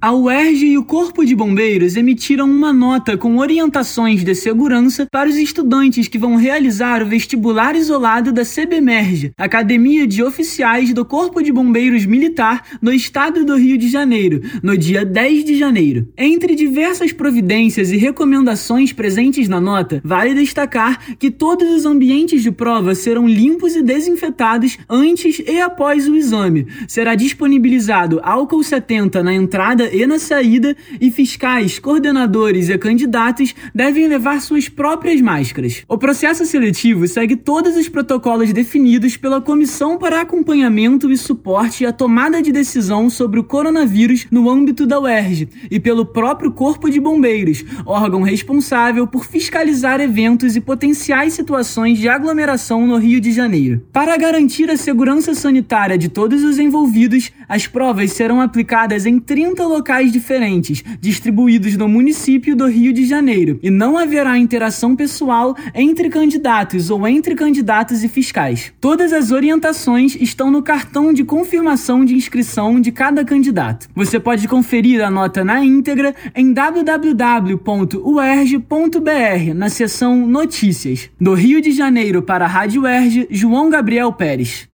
A UERJ e o Corpo de Bombeiros emitiram uma nota com orientações de segurança para os estudantes que vão realizar o vestibular isolado da CBMERG, Academia de Oficiais do Corpo de Bombeiros Militar no estado do Rio de Janeiro, no dia 10 de janeiro. Entre diversas providências e recomendações presentes na nota, vale destacar que todos os ambientes de prova serão limpos e desinfetados antes e após o exame. Será disponibilizado álcool 70 na entrada e na saída, e fiscais, coordenadores e candidatos devem levar suas próprias máscaras. O processo seletivo segue todos os protocolos definidos pela Comissão para Acompanhamento e Suporte à Tomada de Decisão sobre o Coronavírus no âmbito da UERJ e pelo próprio Corpo de Bombeiros, órgão responsável por fiscalizar eventos e potenciais situações de aglomeração no Rio de Janeiro. Para garantir a segurança sanitária de todos os envolvidos, as provas serão aplicadas em 30 locais diferentes, distribuídos no município do Rio de Janeiro, e não haverá interação pessoal entre candidatos ou entre candidatos e fiscais. Todas as orientações estão no cartão de confirmação de inscrição de cada candidato. Você pode conferir a nota na íntegra em www.uerj.br na seção Notícias. Do Rio de Janeiro para a Rádio UERJ, João Gabriel Pérez.